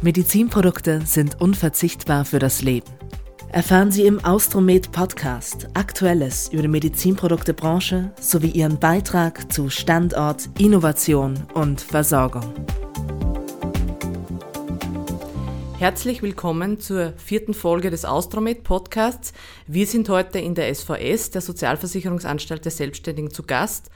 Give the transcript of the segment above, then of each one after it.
Medizinprodukte sind unverzichtbar für das Leben. Erfahren Sie im Austromed Podcast Aktuelles über die Medizinproduktebranche sowie Ihren Beitrag zu Standort, Innovation und Versorgung. Herzlich willkommen zur vierten Folge des Austromed Podcasts. Wir sind heute in der SVS, der Sozialversicherungsanstalt der Selbstständigen, zu Gast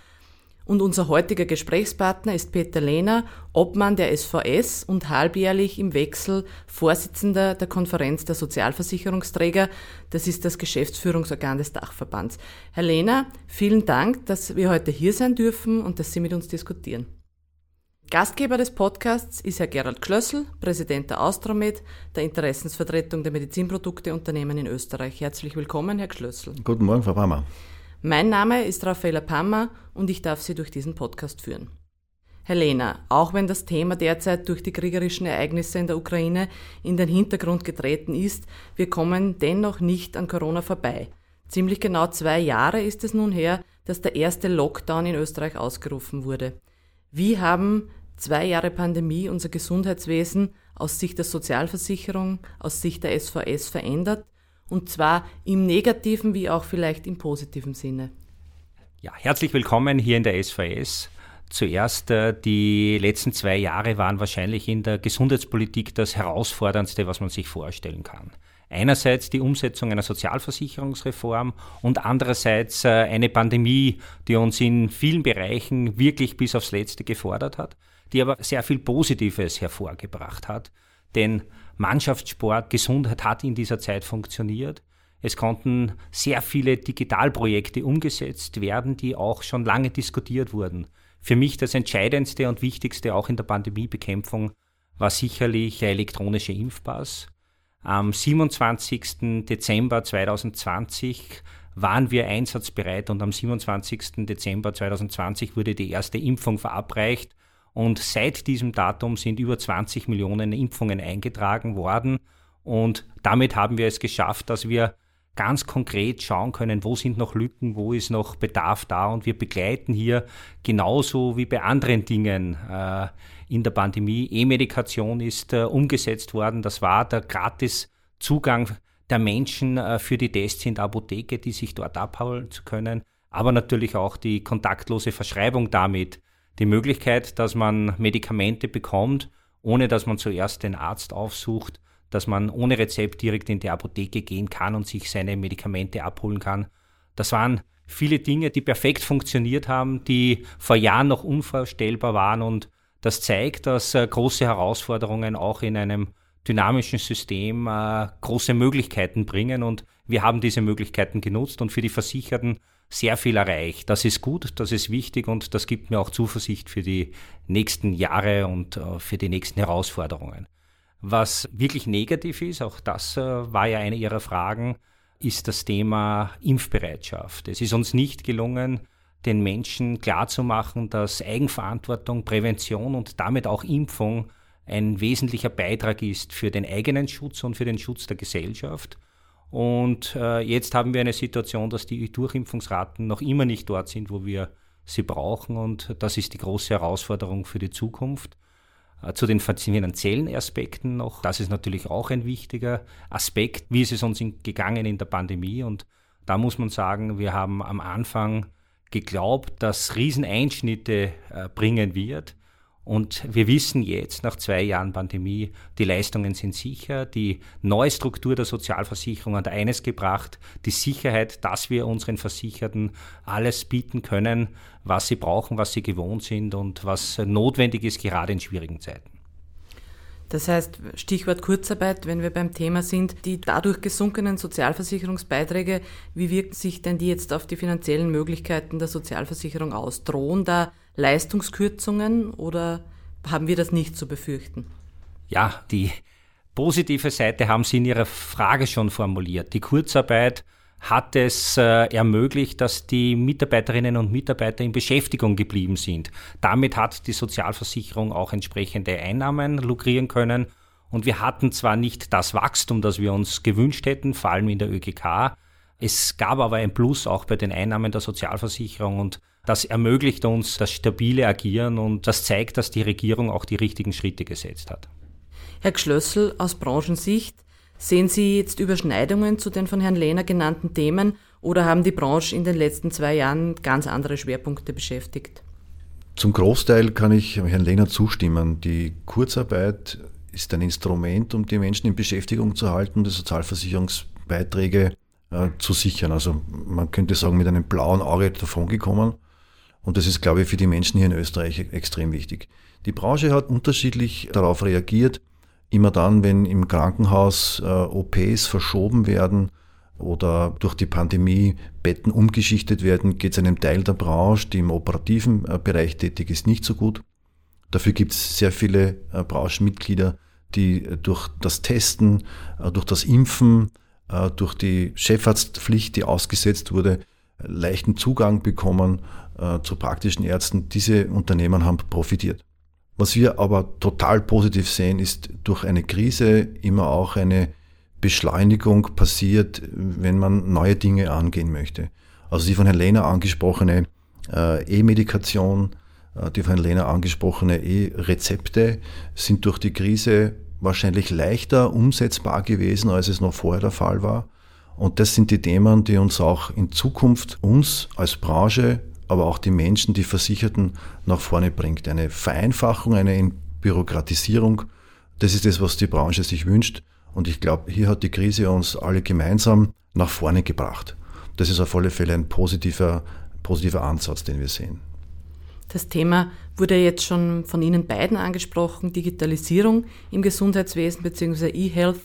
und unser heutiger Gesprächspartner ist Peter Lehner, Obmann der SVS und halbjährlich im Wechsel Vorsitzender der Konferenz der Sozialversicherungsträger. Das ist das Geschäftsführungsorgan des Dachverbands. Herr Lehner, vielen Dank, dass wir heute hier sein dürfen und dass Sie mit uns diskutieren. Gastgeber des Podcasts ist Herr Gerald Klössel, Präsident der Austromed, der Interessensvertretung der Medizinprodukteunternehmen in Österreich. Herzlich willkommen, Herr Klössel. Guten Morgen, Frau Brammer. Mein Name ist Raffaella Pammer und ich darf Sie durch diesen Podcast führen. Herr Lehner, auch wenn das Thema derzeit durch die kriegerischen Ereignisse in der Ukraine in den Hintergrund getreten ist, wir kommen dennoch nicht an Corona vorbei. Ziemlich genau zwei Jahre ist es nun her, dass der erste Lockdown in Österreich ausgerufen wurde. Wie haben zwei Jahre Pandemie unser Gesundheitswesen aus Sicht der Sozialversicherung, aus Sicht der SVS verändert und zwar im negativen wie auch vielleicht im positiven Sinne. Ja, herzlich willkommen hier in der SVS. Zuerst, äh, die letzten zwei Jahre waren wahrscheinlich in der Gesundheitspolitik das herausforderndste, was man sich vorstellen kann. Einerseits die Umsetzung einer Sozialversicherungsreform und andererseits äh, eine Pandemie, die uns in vielen Bereichen wirklich bis aufs Letzte gefordert hat, die aber sehr viel Positives hervorgebracht hat. Denn Mannschaftssport, Gesundheit hat in dieser Zeit funktioniert. Es konnten sehr viele Digitalprojekte umgesetzt werden, die auch schon lange diskutiert wurden. Für mich das Entscheidendste und Wichtigste auch in der Pandemiebekämpfung war sicherlich der elektronische Impfpass. Am 27. Dezember 2020 waren wir einsatzbereit und am 27. Dezember 2020 wurde die erste Impfung verabreicht und seit diesem Datum sind über 20 Millionen Impfungen eingetragen worden. Und damit haben wir es geschafft, dass wir ganz konkret schauen können, wo sind noch Lücken, wo ist noch Bedarf da. Und wir begleiten hier genauso wie bei anderen Dingen äh, in der Pandemie. E-Medikation ist äh, umgesetzt worden. Das war der Gratiszugang der Menschen äh, für die Tests in der Apotheke, die sich dort abholen zu können. Aber natürlich auch die kontaktlose Verschreibung damit die Möglichkeit, dass man Medikamente bekommt, ohne dass man zuerst den Arzt aufsucht, dass man ohne Rezept direkt in die Apotheke gehen kann und sich seine Medikamente abholen kann. Das waren viele Dinge, die perfekt funktioniert haben, die vor Jahren noch unvorstellbar waren und das zeigt, dass äh, große Herausforderungen auch in einem dynamischen System äh, große Möglichkeiten bringen und wir haben diese Möglichkeiten genutzt und für die Versicherten sehr viel erreicht. Das ist gut, das ist wichtig und das gibt mir auch Zuversicht für die nächsten Jahre und äh, für die nächsten Herausforderungen. Was wirklich negativ ist, auch das äh, war ja eine Ihrer Fragen, ist das Thema Impfbereitschaft. Es ist uns nicht gelungen, den Menschen klarzumachen, dass Eigenverantwortung, Prävention und damit auch Impfung ein wesentlicher Beitrag ist für den eigenen Schutz und für den Schutz der Gesellschaft. Und äh, jetzt haben wir eine Situation, dass die Durchimpfungsraten noch immer nicht dort sind, wo wir sie brauchen. Und das ist die große Herausforderung für die Zukunft. Äh, zu den finanziellen Aspekten noch, das ist natürlich auch ein wichtiger Aspekt. Wie ist es uns gegangen in der Pandemie? Und da muss man sagen, wir haben am Anfang geglaubt, dass Rieseneinschnitte äh, bringen wird. Und wir wissen jetzt, nach zwei Jahren Pandemie, die Leistungen sind sicher. Die neue Struktur der Sozialversicherung hat eines gebracht, die Sicherheit, dass wir unseren Versicherten alles bieten können, was sie brauchen, was sie gewohnt sind und was notwendig ist, gerade in schwierigen Zeiten. Das heißt, Stichwort Kurzarbeit, wenn wir beim Thema sind, die dadurch gesunkenen Sozialversicherungsbeiträge, wie wirken sich denn die jetzt auf die finanziellen Möglichkeiten der Sozialversicherung aus? Drohen da Leistungskürzungen oder haben wir das nicht zu befürchten? Ja, die positive Seite haben Sie in Ihrer Frage schon formuliert. Die Kurzarbeit hat es äh, ermöglicht, dass die Mitarbeiterinnen und Mitarbeiter in Beschäftigung geblieben sind. Damit hat die Sozialversicherung auch entsprechende Einnahmen lukrieren können. Und wir hatten zwar nicht das Wachstum, das wir uns gewünscht hätten, vor allem in der ÖGK. Es gab aber ein Plus auch bei den Einnahmen der Sozialversicherung und das ermöglicht uns das stabile Agieren und das zeigt, dass die Regierung auch die richtigen Schritte gesetzt hat. Herr Gschlössl, aus Branchensicht, sehen Sie jetzt Überschneidungen zu den von Herrn Lehner genannten Themen oder haben die Branche in den letzten zwei Jahren ganz andere Schwerpunkte beschäftigt? Zum Großteil kann ich Herrn Lehner zustimmen. Die Kurzarbeit ist ein Instrument, um die Menschen in Beschäftigung zu halten, die Sozialversicherungsbeiträge äh, zu sichern. Also man könnte sagen, mit einem blauen Auge davongekommen. Und das ist, glaube ich, für die Menschen hier in Österreich extrem wichtig. Die Branche hat unterschiedlich darauf reagiert. Immer dann, wenn im Krankenhaus äh, OPs verschoben werden oder durch die Pandemie Betten umgeschichtet werden, geht es einem Teil der Branche, die im operativen äh, Bereich tätig ist, nicht so gut. Dafür gibt es sehr viele äh, Branchenmitglieder, die äh, durch das Testen, äh, durch das Impfen, äh, durch die Chefarztpflicht, die ausgesetzt wurde, leichten Zugang bekommen äh, zu praktischen Ärzten. Diese Unternehmen haben profitiert. Was wir aber total positiv sehen, ist durch eine Krise immer auch eine Beschleunigung passiert, wenn man neue Dinge angehen möchte. Also die von Herrn Lehner angesprochene äh, E-Medikation, äh, die von Herrn Lehner angesprochene E-Rezepte sind durch die Krise wahrscheinlich leichter umsetzbar gewesen, als es noch vorher der Fall war. Und das sind die Themen, die uns auch in Zukunft, uns als Branche aber auch die Menschen, die Versicherten nach vorne bringt. Eine Vereinfachung, eine Bürokratisierung, das ist das, was die Branche sich wünscht. Und ich glaube, hier hat die Krise uns alle gemeinsam nach vorne gebracht. Das ist auf alle Fälle ein positiver, positiver Ansatz, den wir sehen. Das Thema wurde jetzt schon von Ihnen beiden angesprochen, Digitalisierung im Gesundheitswesen bzw. E-Health.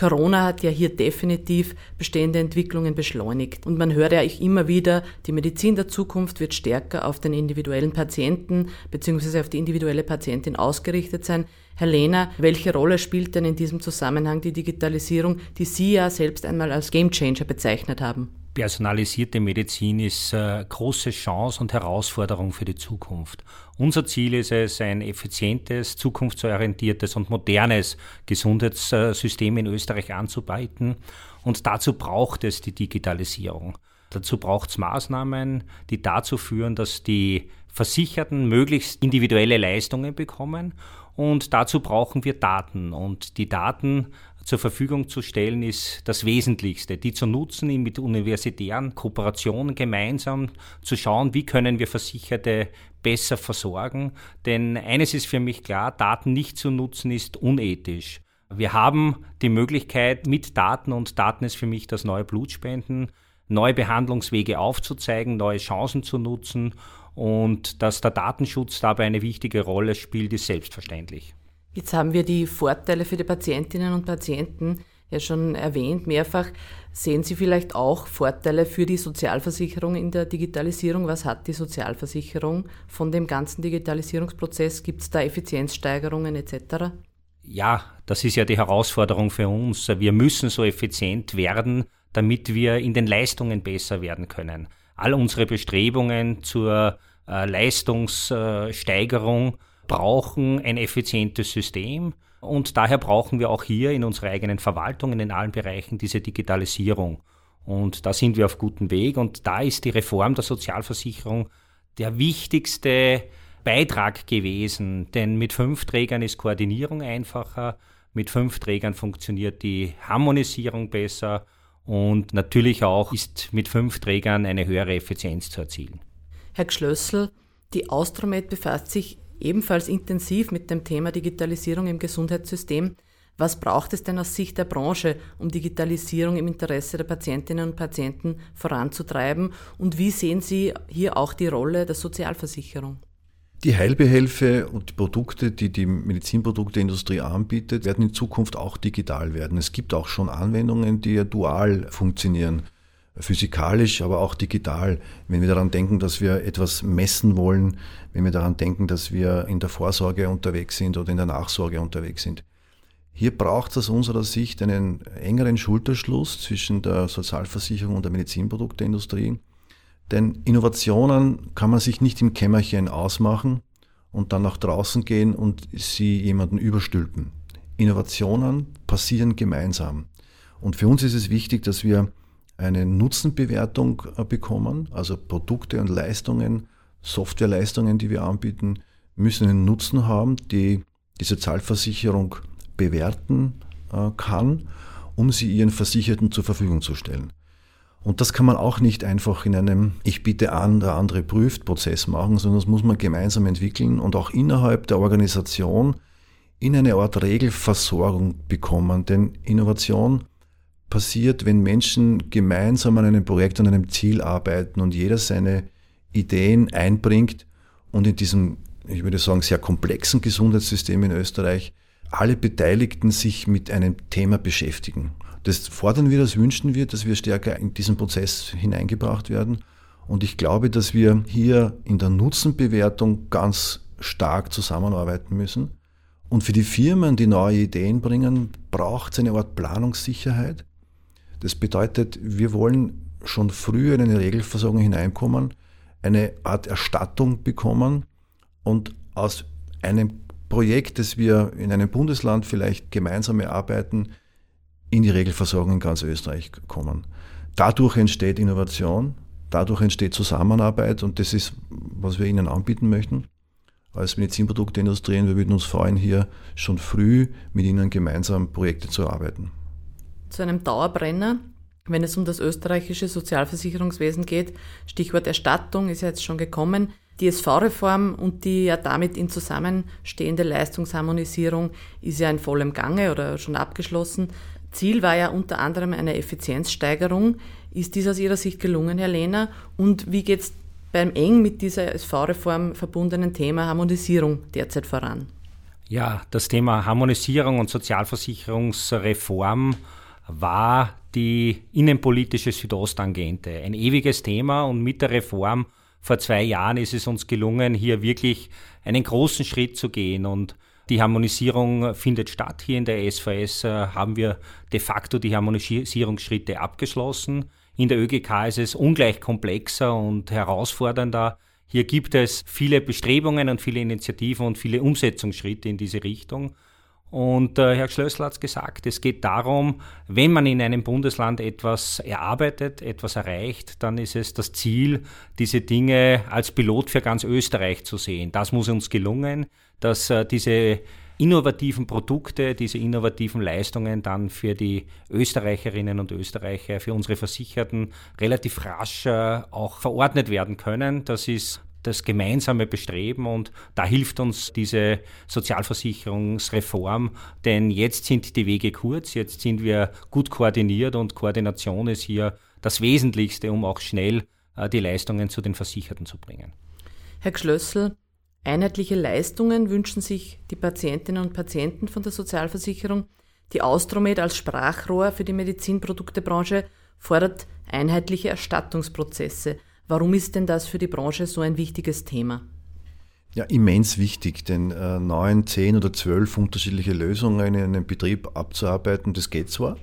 Corona hat ja hier definitiv bestehende Entwicklungen beschleunigt. Und man hört ja immer wieder, die Medizin der Zukunft wird stärker auf den individuellen Patienten bzw. auf die individuelle Patientin ausgerichtet sein. Herr Lehner, welche Rolle spielt denn in diesem Zusammenhang die Digitalisierung, die Sie ja selbst einmal als Gamechanger bezeichnet haben? personalisierte Medizin ist eine große Chance und Herausforderung für die Zukunft. Unser Ziel ist es, ein effizientes, zukunftsorientiertes und modernes Gesundheitssystem in Österreich anzubieten. Und dazu braucht es die Digitalisierung. Dazu braucht es Maßnahmen, die dazu führen, dass die Versicherten möglichst individuelle Leistungen bekommen. Und dazu brauchen wir Daten. Und die Daten zur Verfügung zu stellen, ist das Wesentlichste. Die zu nutzen, mit universitären Kooperationen gemeinsam zu schauen, wie können wir Versicherte besser versorgen. Denn eines ist für mich klar, Daten nicht zu nutzen ist unethisch. Wir haben die Möglichkeit, mit Daten, und Daten ist für mich das neue Blutspenden, neue Behandlungswege aufzuzeigen, neue Chancen zu nutzen und dass der Datenschutz dabei eine wichtige Rolle spielt, ist selbstverständlich. Jetzt haben wir die Vorteile für die Patientinnen und Patienten ja schon erwähnt, mehrfach. Sehen Sie vielleicht auch Vorteile für die Sozialversicherung in der Digitalisierung? Was hat die Sozialversicherung von dem ganzen Digitalisierungsprozess? Gibt es da Effizienzsteigerungen etc.? Ja, das ist ja die Herausforderung für uns. Wir müssen so effizient werden, damit wir in den Leistungen besser werden können. All unsere Bestrebungen zur äh, Leistungssteigerung brauchen ein effizientes System und daher brauchen wir auch hier in unserer eigenen Verwaltung in allen Bereichen diese Digitalisierung. Und da sind wir auf gutem Weg und da ist die Reform der Sozialversicherung der wichtigste Beitrag gewesen, denn mit fünf Trägern ist Koordinierung einfacher, mit fünf Trägern funktioniert die Harmonisierung besser und natürlich auch ist mit fünf Trägern eine höhere Effizienz zu erzielen. Herr Gschlössl, die Austromed befasst sich ebenfalls intensiv mit dem Thema Digitalisierung im Gesundheitssystem. Was braucht es denn aus Sicht der Branche, um Digitalisierung im Interesse der Patientinnen und Patienten voranzutreiben? Und wie sehen Sie hier auch die Rolle der Sozialversicherung? Die Heilbehelfe und die Produkte, die die Medizinprodukteindustrie anbietet, werden in Zukunft auch digital werden. Es gibt auch schon Anwendungen, die ja dual funktionieren physikalisch, aber auch digital. Wenn wir daran denken, dass wir etwas messen wollen, wenn wir daran denken, dass wir in der Vorsorge unterwegs sind oder in der Nachsorge unterwegs sind. Hier braucht es aus unserer Sicht einen engeren Schulterschluss zwischen der Sozialversicherung und der Medizinprodukteindustrie. Denn Innovationen kann man sich nicht im Kämmerchen ausmachen und dann nach draußen gehen und sie jemanden überstülpen. Innovationen passieren gemeinsam. Und für uns ist es wichtig, dass wir eine Nutzenbewertung äh, bekommen, also Produkte und Leistungen, Softwareleistungen, die wir anbieten, müssen einen Nutzen haben, die die Sozialversicherung bewerten äh, kann, um sie ihren Versicherten zur Verfügung zu stellen. Und das kann man auch nicht einfach in einem Ich biete an, der andere prüft Prozess machen, sondern das muss man gemeinsam entwickeln und auch innerhalb der Organisation in eine Art Regelversorgung bekommen. Denn Innovation passiert, wenn Menschen gemeinsam an einem Projekt, an einem Ziel arbeiten und jeder seine Ideen einbringt und in diesem, ich würde sagen, sehr komplexen Gesundheitssystem in Österreich alle Beteiligten sich mit einem Thema beschäftigen. Das fordern wir, das wünschen wir, dass wir stärker in diesen Prozess hineingebracht werden. Und ich glaube, dass wir hier in der Nutzenbewertung ganz stark zusammenarbeiten müssen. Und für die Firmen, die neue Ideen bringen, braucht es eine Art Planungssicherheit. Das bedeutet, wir wollen schon früh in eine Regelversorgung hineinkommen, eine Art Erstattung bekommen und aus einem Projekt, das wir in einem Bundesland vielleicht gemeinsam erarbeiten, in die Regelversorgung in ganz Österreich kommen. Dadurch entsteht Innovation, dadurch entsteht Zusammenarbeit und das ist, was wir Ihnen anbieten möchten als Medizinprodukteindustrie. Und wir würden uns freuen, hier schon früh mit Ihnen gemeinsam Projekte zu erarbeiten. Zu einem Dauerbrenner, wenn es um das österreichische Sozialversicherungswesen geht, Stichwort Erstattung ist ja jetzt schon gekommen. Die SV-Reform und die ja damit in zusammenstehende Leistungsharmonisierung ist ja in vollem Gange oder schon abgeschlossen. Ziel war ja unter anderem eine Effizienzsteigerung. Ist dies aus Ihrer Sicht gelungen, Herr Lehner? Und wie geht es beim eng mit dieser SV-Reform verbundenen Thema Harmonisierung derzeit voran? Ja, das Thema Harmonisierung und Sozialversicherungsreform war die innenpolitische Südostangente. Ein ewiges Thema und mit der Reform vor zwei Jahren ist es uns gelungen, hier wirklich einen großen Schritt zu gehen und die Harmonisierung findet statt. Hier in der SVS äh, haben wir de facto die Harmonisierungsschritte abgeschlossen. In der ÖGK ist es ungleich komplexer und herausfordernder. Hier gibt es viele Bestrebungen und viele Initiativen und viele Umsetzungsschritte in diese Richtung. Und äh, Herr Schlössler hat es gesagt, es geht darum, wenn man in einem Bundesland etwas erarbeitet, etwas erreicht, dann ist es das Ziel, diese Dinge als Pilot für ganz Österreich zu sehen. Das muss uns gelungen, dass äh, diese innovativen Produkte, diese innovativen Leistungen dann für die Österreicherinnen und Österreicher, für unsere Versicherten relativ rasch äh, auch verordnet werden können. Das ist das gemeinsame Bestreben und da hilft uns diese Sozialversicherungsreform, denn jetzt sind die Wege kurz, jetzt sind wir gut koordiniert und Koordination ist hier das Wesentlichste, um auch schnell äh, die Leistungen zu den Versicherten zu bringen. Herr Schlössl, einheitliche Leistungen wünschen sich die Patientinnen und Patienten von der Sozialversicherung. Die Austromed als Sprachrohr für die Medizinproduktebranche fordert einheitliche Erstattungsprozesse. Warum ist denn das für die Branche so ein wichtiges Thema? Ja, immens wichtig, denn äh, neun, zehn oder zwölf unterschiedliche Lösungen in einem Betrieb abzuarbeiten, das geht zwar,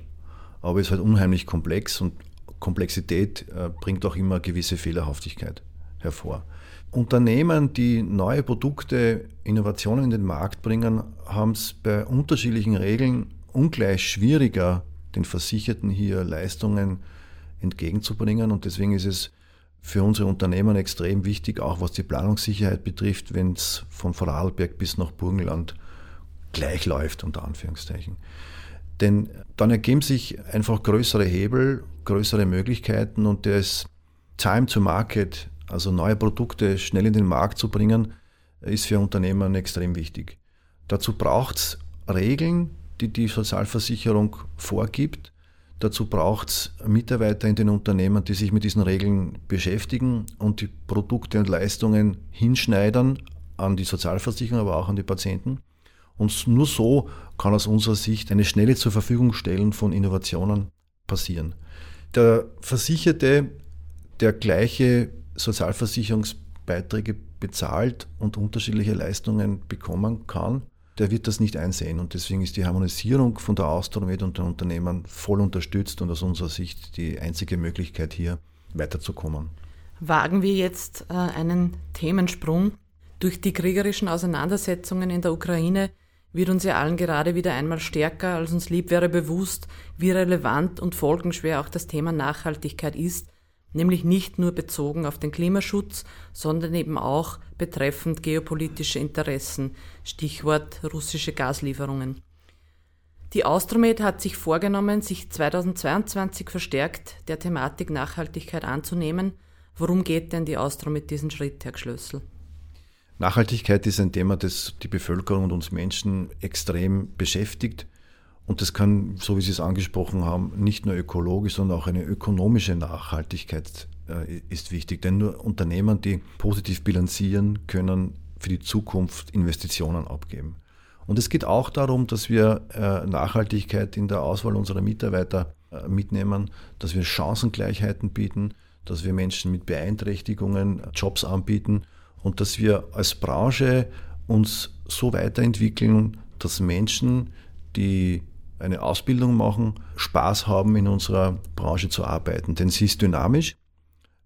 aber es ist halt unheimlich komplex und Komplexität äh, bringt auch immer gewisse Fehlerhaftigkeit hervor. Unternehmen, die neue Produkte, Innovationen in den Markt bringen, haben es bei unterschiedlichen Regeln ungleich schwieriger, den Versicherten hier Leistungen entgegenzubringen. Und deswegen ist es für unsere Unternehmen extrem wichtig, auch was die Planungssicherheit betrifft, wenn es von Vorarlberg bis nach Burgenland gleich läuft, unter Anführungszeichen. Denn dann ergeben sich einfach größere Hebel, größere Möglichkeiten und das Time to Market, also neue Produkte schnell in den Markt zu bringen, ist für Unternehmen extrem wichtig. Dazu braucht es Regeln, die die Sozialversicherung vorgibt Dazu braucht es Mitarbeiter in den Unternehmen, die sich mit diesen Regeln beschäftigen und die Produkte und Leistungen hinschneidern an die Sozialversicherung, aber auch an die Patienten. Und nur so kann aus unserer Sicht eine schnelle zur Verfügung stellen von Innovationen passieren. Der Versicherte, der gleiche Sozialversicherungsbeiträge bezahlt und unterschiedliche Leistungen bekommen kann, der wird das nicht einsehen. Und deswegen ist die Harmonisierung von der Austromed und den Unternehmen voll unterstützt und aus unserer Sicht die einzige Möglichkeit hier weiterzukommen. Wagen wir jetzt äh, einen Themensprung. Durch die kriegerischen Auseinandersetzungen in der Ukraine wird uns ja allen gerade wieder einmal stärker, als uns lieb wäre, bewusst, wie relevant und folgenschwer auch das Thema Nachhaltigkeit ist nämlich nicht nur bezogen auf den Klimaschutz, sondern eben auch betreffend geopolitische Interessen, Stichwort russische Gaslieferungen. Die Austromed hat sich vorgenommen, sich 2022 verstärkt der Thematik Nachhaltigkeit anzunehmen. Worum geht denn die Austromed diesen Schritt, Herr Schlössel? Nachhaltigkeit ist ein Thema, das die Bevölkerung und uns Menschen extrem beschäftigt. Und das kann, so wie Sie es angesprochen haben, nicht nur ökologisch, sondern auch eine ökonomische Nachhaltigkeit äh, ist wichtig. Denn nur Unternehmen, die positiv bilanzieren, können für die Zukunft Investitionen abgeben. Und es geht auch darum, dass wir äh, Nachhaltigkeit in der Auswahl unserer Mitarbeiter äh, mitnehmen, dass wir Chancengleichheiten bieten, dass wir Menschen mit Beeinträchtigungen Jobs anbieten und dass wir als Branche uns so weiterentwickeln, dass Menschen, die eine Ausbildung machen, Spaß haben, in unserer Branche zu arbeiten. Denn sie ist dynamisch,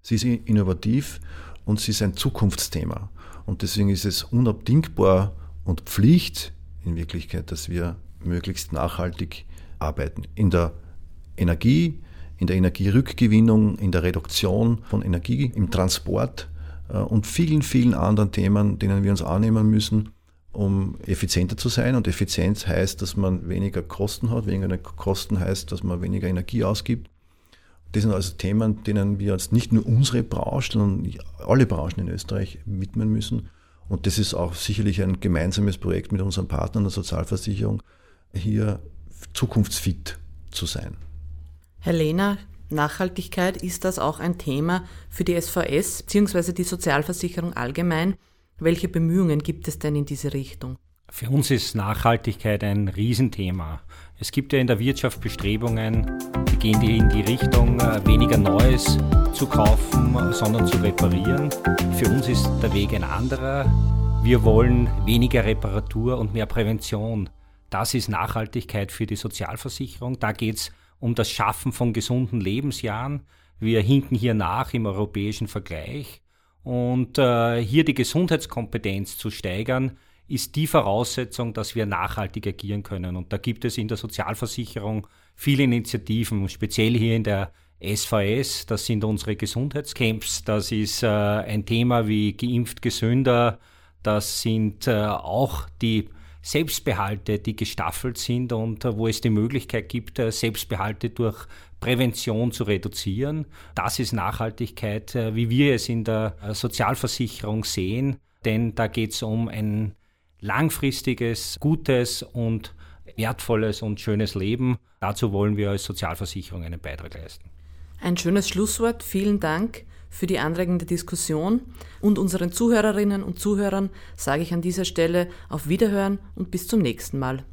sie ist innovativ und sie ist ein Zukunftsthema. Und deswegen ist es unabdingbar und Pflicht, in Wirklichkeit, dass wir möglichst nachhaltig arbeiten. In der Energie, in der Energierückgewinnung, in der Reduktion von Energie, im Transport äh, und vielen, vielen anderen Themen, denen wir uns annehmen müssen, um effizienter zu sein. Und Effizienz heißt, dass man weniger Kosten hat. Weniger Kosten heißt, dass man weniger Energie ausgibt. Das sind also Themen, denen wir uns nicht nur unsere Branche, sondern alle Branchen in Österreich widmen müssen. Und das ist auch sicherlich ein gemeinsames Projekt mit unseren Partnern der Sozialversicherung, hier zukunftsfit zu sein. Herr Lehner, Nachhaltigkeit, ist das auch ein Thema für die SVS bzw. die Sozialversicherung allgemein? Welche Bemühungen gibt es denn in diese Richtung? Für uns ist Nachhaltigkeit ein Riesenthema. Es gibt ja in der Wirtschaft Bestrebungen, die gehen in die Richtung, äh, weniger Neues zu kaufen, sondern zu reparieren. Für uns ist der Weg ein anderer. Wir wollen weniger Reparatur und mehr Prävention. Das ist Nachhaltigkeit für die Sozialversicherung. Da geht es um das Schaffen von gesunden Lebensjahren. Wir hinken hier nach im europäischen Vergleich. Und äh, hier die Gesundheitskompetenz zu steigern, ist die Voraussetzung, dass wir nachhaltig agieren können. Und da gibt es in der Sozialversicherung viele Initiativen, speziell hier in der SVS, das sind unsere Gesundheitscamps, das ist äh, ein Thema wie geimpft gesünder, das sind äh, auch die Selbstbehalte, die gestaffelt sind und äh, wo es die Möglichkeit gibt, äh, Selbstbehalte durch Prävention zu reduzieren. Das ist Nachhaltigkeit, äh, wie wir es in der äh, Sozialversicherung sehen, denn da geht es um ein langfristiges, gutes und wertvolles und schönes Leben. Dazu wollen wir als Sozialversicherung einen Beitrag leisten. Ein schönes Schlusswort. Vielen Dank für die anregende Diskussion. Und unseren Zuhörerinnen und Zuhörern sage ich an dieser Stelle auf Wiederhören und bis zum nächsten Mal.